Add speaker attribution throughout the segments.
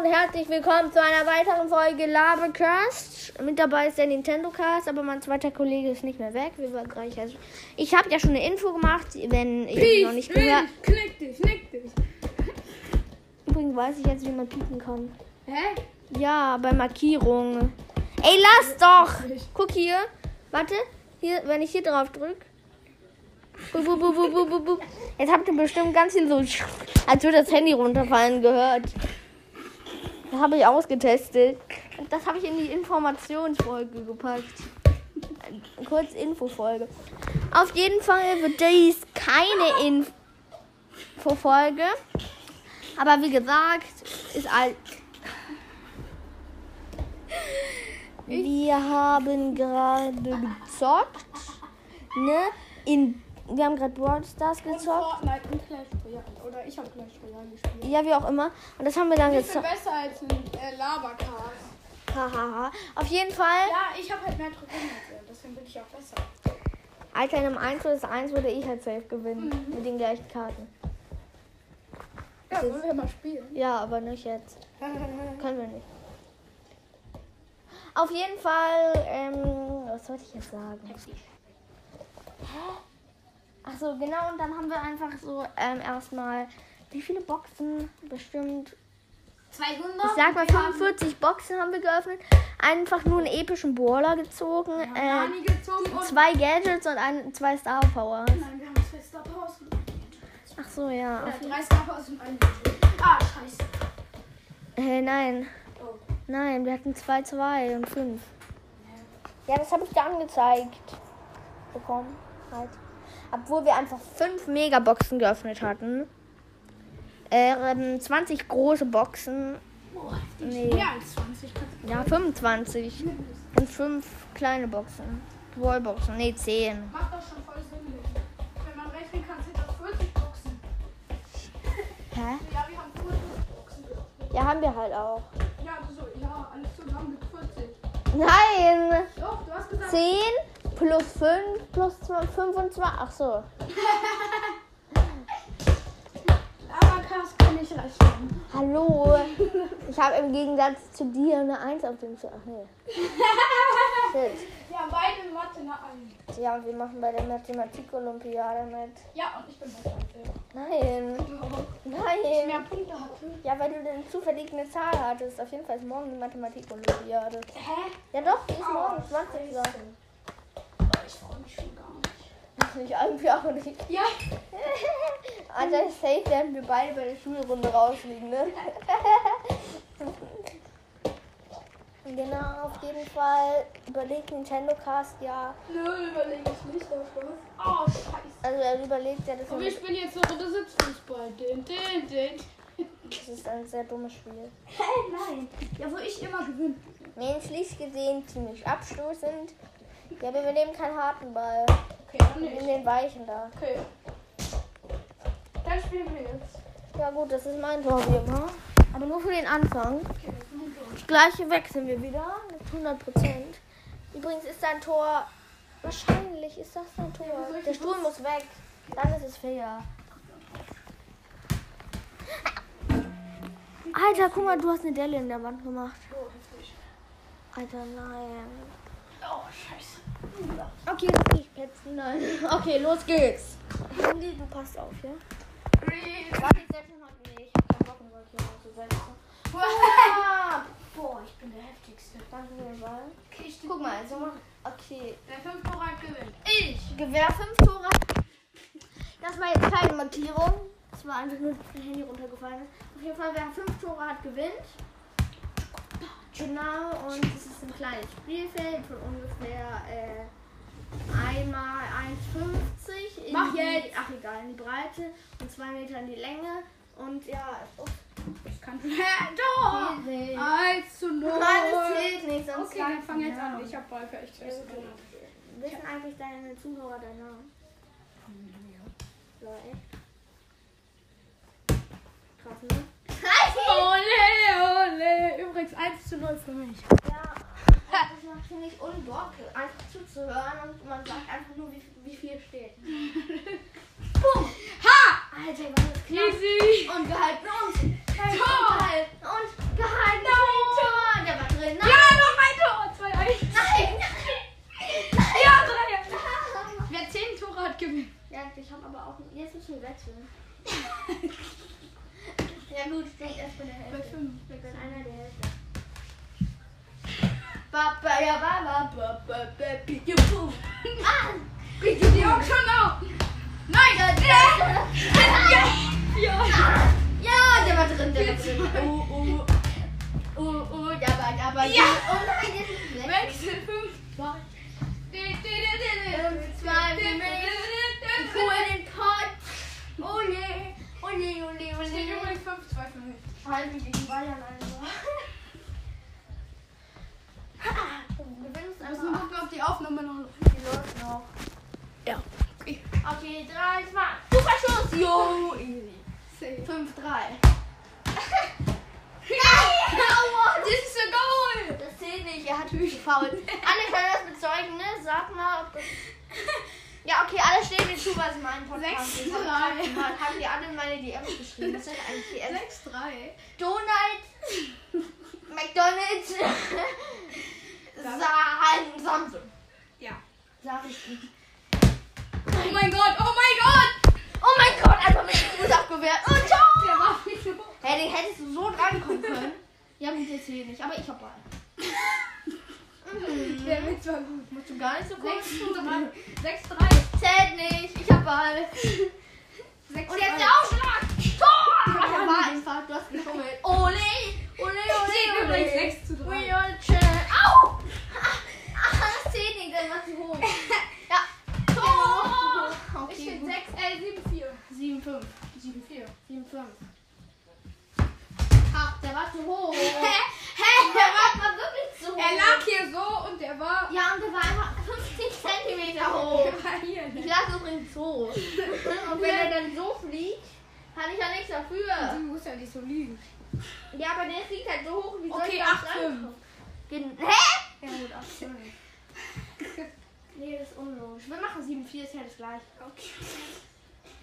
Speaker 1: Und herzlich willkommen zu einer weiteren Folge Labecast. Mit dabei ist der Nintendo Cast, aber mein zweiter Kollege ist nicht mehr weg. Wir waren gleich also ich habe ja schon eine Info gemacht, wenn ihr noch nicht gehört.
Speaker 2: Knick dich, knick dich.
Speaker 1: Übrigens weiß ich jetzt, wie man pieken kann.
Speaker 2: Hä?
Speaker 1: Ja, bei Markierungen. Ey, lass doch! Guck hier. Warte. Hier, wenn ich hier drauf drücke. Jetzt habt ihr bestimmt ganz viel so, als würde das Handy runterfallen gehört. Habe ich ausgetestet. Das habe ich in die Informationsfolge gepackt. Kurz Infofolge. Auf jeden Fall wird dies keine Infofolge. Aber wie gesagt, ist all. Wir haben gerade gezockt. Ne? In, wir haben gerade Brawl Stars gezockt.
Speaker 2: Fortnite und Clash Royale. Oder ich habe Clash Royale gespielt.
Speaker 1: Ja, wie auch immer. Und das haben wir dann
Speaker 2: Viel, viel
Speaker 1: gezockt.
Speaker 2: besser als ein äh, Labercast.
Speaker 1: Hahaha. Auf jeden Fall.
Speaker 2: Ja, ich habe halt mehr Trophäen als er. Deswegen bin ich auch besser.
Speaker 1: Alter, in einem 1 vs 1 würde ich halt safe gewinnen. Mit den gleichen Karten.
Speaker 2: Ja, wollen wir mal spielen.
Speaker 1: Ja, aber nicht jetzt. Können wir nicht. Auf jeden Fall, ähm, was sollte ich jetzt sagen? Ach so, genau, und dann haben wir einfach so ähm, erstmal, wie viele Boxen? Bestimmt,
Speaker 2: 200?
Speaker 1: ich sag mal
Speaker 2: Wir haben
Speaker 1: 45 Boxen haben wir geöffnet. Einfach nur einen epischen Brawler gezogen.
Speaker 2: haben
Speaker 1: Äh,
Speaker 2: gezogen
Speaker 1: zwei Gadgets und ein, zwei Star Powers.
Speaker 2: Nein, wir haben zwei Star Powers und
Speaker 1: Ach so, ja.
Speaker 2: Oder drei Star Powers und ein Gadget. Ah, scheiße.
Speaker 1: äh, nein,
Speaker 2: Oh.
Speaker 1: nein, wir hatten zwei, zwei und fünf. Ja, das habe ich dir angezeigt. Bekommen. Halt. Obwohl wir einfach fünf Megaboxen geöffnet hatten. Ähm, 20 große Boxen.
Speaker 2: Boah.
Speaker 1: Nee.
Speaker 2: Mehr als 20.
Speaker 1: Ja, 25. Und fünf kleine Boxen. Wallboxen. Nee, 10.
Speaker 2: Macht doch schon voll Sinn. Wenn man rechnen kann, sind das 40 Boxen.
Speaker 1: Hä?
Speaker 2: Ja, wir haben 40 Boxen geöffnet.
Speaker 1: Ja, haben wir halt auch.
Speaker 2: Ja, so, ja, alles zusammen mit 40.
Speaker 1: Nein!
Speaker 2: Doch, du hast gesagt.
Speaker 1: 10 plus 5 plus 25. Ach so.
Speaker 2: Abakas kann ich rechnen.
Speaker 1: Hallo. Ich habe im Gegensatz zu dir eine 1 auf dem Zettel. Ach nee. Shit.
Speaker 2: Wir haben beide in Mathe eine 1.
Speaker 1: Ja, und wir machen bei der Mathematik-Olympiade mit.
Speaker 2: Ja, und ich bin besser als er.
Speaker 1: Nein.
Speaker 2: Ich
Speaker 1: Nein.
Speaker 2: mehr Punkte hatte.
Speaker 1: Ja, weil du dann zufällig eine Zahl hattest. Auf jeden Fall ist morgen die Mathematik-Olympiade.
Speaker 2: Hä?
Speaker 1: Ja doch, die ist morgen. 20 Uhr.
Speaker 2: Oh, ich freue mich schon gar nicht.
Speaker 1: Ich irgendwie auch nicht.
Speaker 2: Ja,
Speaker 1: Alter, safe werden wir beide bei der Schulrunde rausfliegen, ne? genau, auf jeden Fall überlegt Nintendo Cast ja.
Speaker 2: nö, überlege ich nicht. aber Spaß. Oh, scheiße.
Speaker 1: Also er überlegt ja, das,
Speaker 2: Und wir spielen jetzt eine Runde Sitzfußball. Den, den, den.
Speaker 1: das ist ein sehr dummes Spiel.
Speaker 2: Hä, nein. Ja, wo ich immer gewinne.
Speaker 1: Menschlich gesehen ziemlich abstoßend. Ja, wir nehmen keinen harten Ball.
Speaker 2: Okay, dann nicht.
Speaker 1: den weichen da.
Speaker 2: Okay. Dann spielen wir jetzt.
Speaker 1: Ja gut, das ist mein Tor wie immer. Aber nur für den Anfang.
Speaker 2: Okay, das ist mein Tor.
Speaker 1: Gleich wechseln wir wieder mit 100 Prozent. Übrigens ist dein Tor. Wahrscheinlich ist das dein Tor.
Speaker 2: Ja,
Speaker 1: Der Stuhl muss weg. Dann ist es fair. Alter, guck mal, du hast eine Delle in der Wand gemacht.
Speaker 2: Oh.
Speaker 1: Alter, nein.
Speaker 2: Oh, scheiße.
Speaker 1: Okay, ich petzen. Nein. Okay, los geht's. Handy, du passt auf, ja? Warte, ich setze heute nicht. Ich hab keinen Bock mehr, hier aufzusetzen. Ah!
Speaker 2: Boah, ich bin der heftigste.
Speaker 1: Danke für den Ball.
Speaker 2: Okay, ich
Speaker 1: Guck mal, also mach. Okay.
Speaker 2: Der 5 Tore hat gewinnt. Ich.
Speaker 1: Gewehr 5 Tore. Das war jetzt keine Markierung. Das war einfach nur, dass das Handy runtergefallen ist. Auf jeden Fall, wer 5 Tore hat, gewinnt. Genau, und es ist ein kleines Spielfeld von ungefähr äh, einmal 1,50. in
Speaker 2: Mach jetzt!
Speaker 1: Ach egal, in die Breite und 2 Meter in die Länge. Und ja, oh,
Speaker 2: Ich kann.
Speaker 1: Nicht.
Speaker 2: 1 zu 0.
Speaker 1: Nein, das zählt nicht, sonst
Speaker 2: Okay, dann fang jetzt
Speaker 1: man,
Speaker 2: an.
Speaker 1: ja.
Speaker 2: Ich hab für echt fest.
Speaker 1: Wissen eigentlich deine Zuhörer deinen Namen? Ja, echt? Krass, ne?
Speaker 2: 0 für mich.
Speaker 1: Ja, das macht finde ich unbock, einfach zuzuhören und man sagt einfach nur, wie, wie viel steht. Boom!
Speaker 2: Ha!
Speaker 1: Alter, was ist knapp.
Speaker 2: Easy.
Speaker 1: Und gehalten und gehalten
Speaker 2: Tor!
Speaker 1: und gehalten und gehalten. ja, ba, ba, ba, ba, ba, bitte, boom. Ah,
Speaker 2: auch schon auf. Nein!
Speaker 1: Ja, ja.
Speaker 2: Ja!
Speaker 1: Der war drin, der war drin. Oh, oh. Oh, oh, da war, da war.
Speaker 2: Ja.
Speaker 1: Oh nein, der ist weg.
Speaker 2: Wechsel 5.
Speaker 1: Zwei für mich. Ich hole den Pot. Ole, ole, ole,
Speaker 2: Steht
Speaker 1: ole.
Speaker 2: übrigens 5, 2 für mich.
Speaker 1: Halt mich gegen Bayern also.
Speaker 2: Wir müssen
Speaker 1: einfach.
Speaker 2: gucken, ob die Aufnahme noch.
Speaker 1: Die läuft noch.
Speaker 2: Okay.
Speaker 1: Okay, 3, 2. Super Schuss. Jo, easy.
Speaker 2: Safe.
Speaker 1: 5, 3.
Speaker 2: Aua, das ist so goal!
Speaker 1: Das zählt nicht, er hat mich gefault. Alle können das bezeugen, ne? Sag mal, ob das. Ja, okay, alle stehen mir zu, was mein Podcast
Speaker 2: Sechs,
Speaker 1: ist. Hab-
Speaker 2: drei.
Speaker 1: hab- Haben die alle in meine DMs geschrieben? Das sind eigentlich die ersten.
Speaker 2: 6, 3.
Speaker 1: Donald, McDonalds, Sa- Samsung.
Speaker 2: Ja.
Speaker 1: Sag ich nicht.
Speaker 2: Oh mein Gott, oh mein Gott!
Speaker 1: Oh mein Gott, einfach mit dem Fuß abgewehrt. Oh, ciao!
Speaker 2: Der war viel zu hoch.
Speaker 1: Hey, den hättest du so drankommen können. Ja, gut, jetzt hier nicht, aber ich hab Ball. Mhm.
Speaker 2: Der Witz war gut.
Speaker 1: Musst du gar nicht so kurz
Speaker 2: 6, 3.
Speaker 1: Zählt nicht, ich hab Ball.
Speaker 2: 6,
Speaker 1: Und jetzt der Aufschlag! Tor! Ach, er war einfach, du hast geschummelt. Ole! Ole,
Speaker 2: Steht
Speaker 1: ole,
Speaker 2: übrigens
Speaker 1: ole.
Speaker 2: 6 zu 3.
Speaker 1: We are champ- Au! Ach, das zählt nicht, dann war zu hoch. Ja. Tor!
Speaker 2: Ich
Speaker 1: Okay,
Speaker 2: bin
Speaker 1: gut.
Speaker 2: 6, äh, 7, 4.
Speaker 1: 7, 5.
Speaker 2: 7, 4.
Speaker 1: 7, 5. Ach, der war zu hoch.
Speaker 2: Hä?
Speaker 1: Der war, wirklich zu hoch.
Speaker 2: Er lag hier so und der war.
Speaker 1: Ja, und der war einfach 50 Zentimeter hoch. Ich lag übrigens so. Und wenn er dann so fliegt, kann ich ja nichts dafür.
Speaker 2: Du musst ja nicht so liegen.
Speaker 1: Ja, aber der fliegt halt so hoch, wie soll
Speaker 2: Okay,
Speaker 1: ich da
Speaker 2: 8,
Speaker 1: rankommen?
Speaker 2: 5.
Speaker 1: Gen- Hä?
Speaker 2: Ja, gut, 8, 5.
Speaker 1: Nee, das ist unlogisch. Wir machen 7-4, ist ja das gleiche.
Speaker 2: Okay.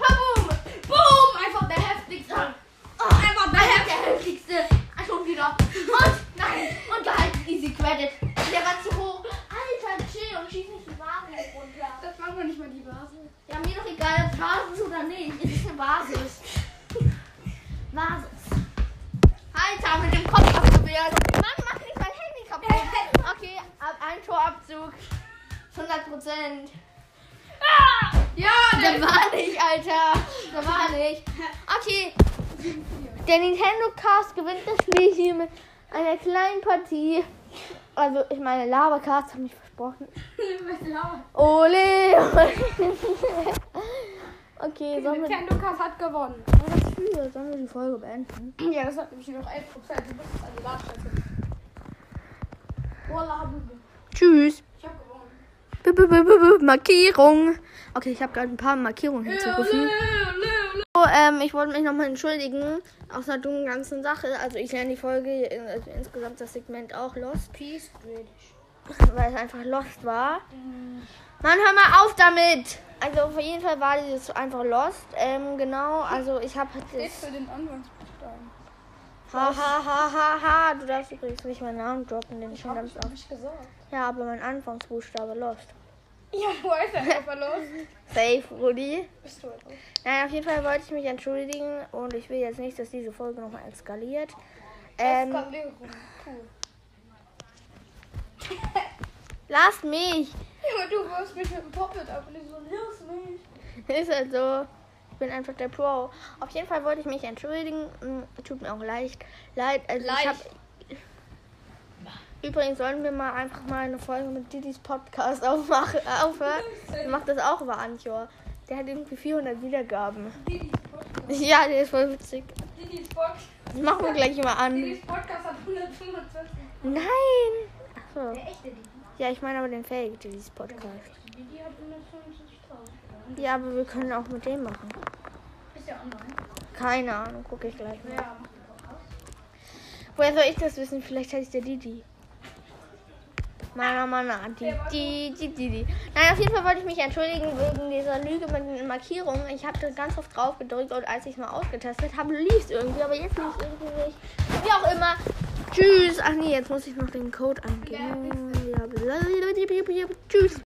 Speaker 1: Boom!
Speaker 2: Boom! Einfach der heftigste.
Speaker 1: Einfach der, der heftigste. Ah, Schon wieder. Und, nein. Und gehalten, easy credit. Der war zu hoch. Alter, chill und schieß nicht die Basis runter.
Speaker 2: Das war noch nicht mal die Basis.
Speaker 1: Ja, mir doch egal, ob Basis oder nicht. Es ist eine Basis. Basis. Alter, mit dem Kopf abgewehrt. Mann, mach nicht mein Handy kaputt. Okay, ab ein Torabzug. 100 Prozent.
Speaker 2: Ah! Ja,
Speaker 1: War nicht. Okay,
Speaker 2: 7,
Speaker 1: der Nintendo Cast gewinnt das Spiel hier mit einer kleinen Partie. Also, ich meine, Lava Cast hat mich versprochen.
Speaker 2: 4. Was laut?
Speaker 1: Ole! ole. okay, sollen wir,
Speaker 2: Nintendo Cast hat gewonnen.
Speaker 1: was für? Sollen wir die Folge beenden?
Speaker 2: Ja, das hat nämlich noch 11%. Du bist also Ladschätze. Wallah, Habibi.
Speaker 1: Tschüss.
Speaker 2: Ich hab gewonnen.
Speaker 1: -b -b -b Markierung. Okay, ich habe gerade ein paar Markierungen hinzugefügt. So, ähm, ich wollte mich nochmal entschuldigen aus einer dummen ganzen Sache. Also ich lerne die Folge, also insgesamt das Segment auch Lost,
Speaker 2: Peace, British.
Speaker 1: weil es einfach Lost war. Mann, hör mal auf damit! Also auf jeden Fall war dieses einfach Lost. Ähm, genau, also ich habe
Speaker 2: Steht
Speaker 1: das...
Speaker 2: für den Anfangsbuchstaben.
Speaker 1: Ha, ha, ha, ha, ha. Du darfst übrigens nicht meinen Namen droppen, den ich schon
Speaker 2: Hab
Speaker 1: ganz
Speaker 2: ich,
Speaker 1: oft...
Speaker 2: hab ich gesagt.
Speaker 1: Ja, aber mein Anfangsbuchstabe Lost.
Speaker 2: Ja, wo ist er einfach los?
Speaker 1: Safe, Rudi.
Speaker 2: Bist du etwas?
Speaker 1: Nein, auf jeden Fall wollte ich mich entschuldigen und ich will jetzt nicht, dass diese Folge nochmal eskaliert. Ähm,
Speaker 2: Eskalierung. Puh.
Speaker 1: lasst mich!
Speaker 2: Junge, du wirst mich mit dem Poppet ab und ich so, lass mich.
Speaker 1: Ist halt so. Ich bin einfach der Pro. Auf jeden Fall wollte ich mich entschuldigen. Mm, Tut mir auch leid. Leid. Also ich
Speaker 2: Leicht.
Speaker 1: hab, Übrigens sollen wir mal einfach mal eine Folge mit Didis Podcast aufmachen. Aufhören. Der macht das auch über Anchor. Der hat irgendwie 400 Wiedergaben.
Speaker 2: Didis Podcast.
Speaker 1: Ja, der ist voll witzig.
Speaker 2: Didis Podcast.
Speaker 1: Das machen wir gleich mal an.
Speaker 2: Didis Podcast hat 145.
Speaker 1: Nein! Achso.
Speaker 2: Der echte Didi.
Speaker 1: Ja, ich meine aber den Fake Didis Podcast.
Speaker 2: Didi hat 145.000.
Speaker 1: Ja, aber wir können auch mit dem machen.
Speaker 2: Ist ja online.
Speaker 1: Keine Ahnung, gucke ich gleich mal.
Speaker 2: Ja, macht den Podcast.
Speaker 1: Woher soll ich das wissen? Vielleicht heißt der Didi. Mana, mana, die, die, die, die, die. Nein, auf jeden Fall wollte ich mich entschuldigen wegen dieser Lüge mit den Markierungen. Ich habe da ganz oft drauf gedrückt und als ich es mal ausgetestet habe, lief es irgendwie, aber jetzt lief es irgendwie nicht. Wie auch immer. Tschüss. Ach nee, jetzt muss ich noch den Code eingeben. Tschüss.